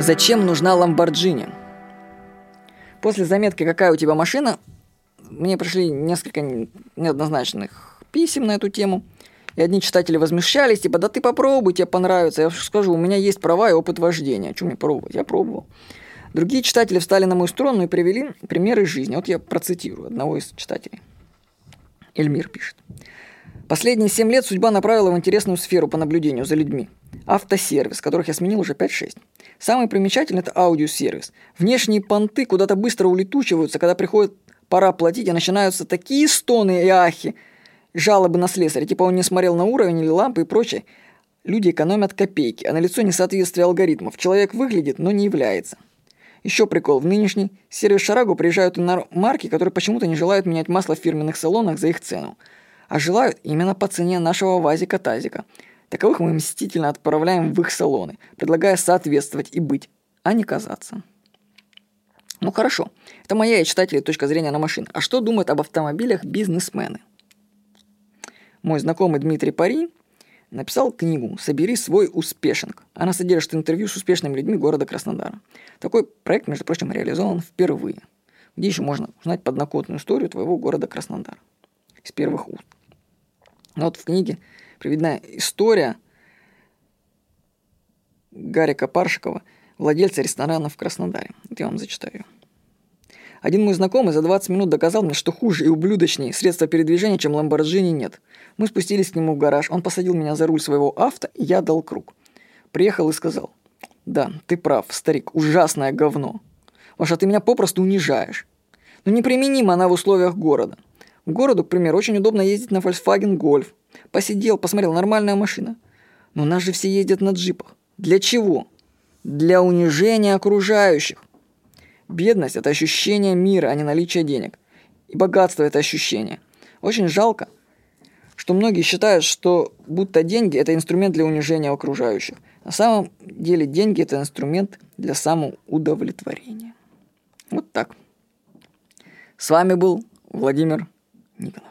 Зачем нужна Ламборджини? После заметки «Какая у тебя машина?» мне пришли несколько неоднозначных писем на эту тему. И одни читатели возмущались, типа, да ты попробуй, тебе понравится. Я скажу, у меня есть права и опыт вождения. Что мне пробовать? Я пробовал. Другие читатели встали на мою сторону и привели примеры жизни. Вот я процитирую одного из читателей. Эльмир пишет. Последние семь лет судьба направила в интересную сферу по наблюдению за людьми. Автосервис, которых я сменил уже 5-6. Самый примечательный – это аудиосервис. Внешние понты куда-то быстро улетучиваются, когда приходит пора платить, и начинаются такие стоны и ахи, жалобы на слесаря, типа он не смотрел на уровень или лампы и прочее. Люди экономят копейки, а на лицо несоответствие алгоритмов. Человек выглядит, но не является. Еще прикол, в нынешний сервис Шарагу приезжают марки, которые почему-то не желают менять масло в фирменных салонах за их цену а желают именно по цене нашего вазика-тазика. Таковых мы мстительно отправляем в их салоны, предлагая соответствовать и быть, а не казаться. Ну хорошо, это моя и читателей точка зрения на машины. А что думают об автомобилях бизнесмены? Мой знакомый Дмитрий Пари написал книгу «Собери свой успешинг». Она содержит интервью с успешными людьми города Краснодара. Такой проект, между прочим, реализован впервые. Где еще можно узнать подноготную историю твоего города Краснодар? С первых уст. Но вот в книге приведена история Гарика Паршикова, владельца ресторана в Краснодаре. Вот я вам зачитаю. Один мой знакомый за 20 минут доказал мне, что хуже и ублюдочнее средства передвижения, чем Ламборджини, нет. Мы спустились к нему в гараж, он посадил меня за руль своего авто, и я дал круг. Приехал и сказал, да, ты прав, старик, ужасное говно. Маша, ты меня попросту унижаешь. Но неприменима она в условиях города – городу, к примеру, очень удобно ездить на Volkswagen Golf. Посидел, посмотрел, нормальная машина. Но у нас же все ездят на джипах. Для чего? Для унижения окружающих. Бедность – это ощущение мира, а не наличие денег. И богатство – это ощущение. Очень жалко, что многие считают, что будто деньги – это инструмент для унижения окружающих. На самом деле деньги – это инструмент для самоудовлетворения. Вот так. С вами был Владимир Никонов.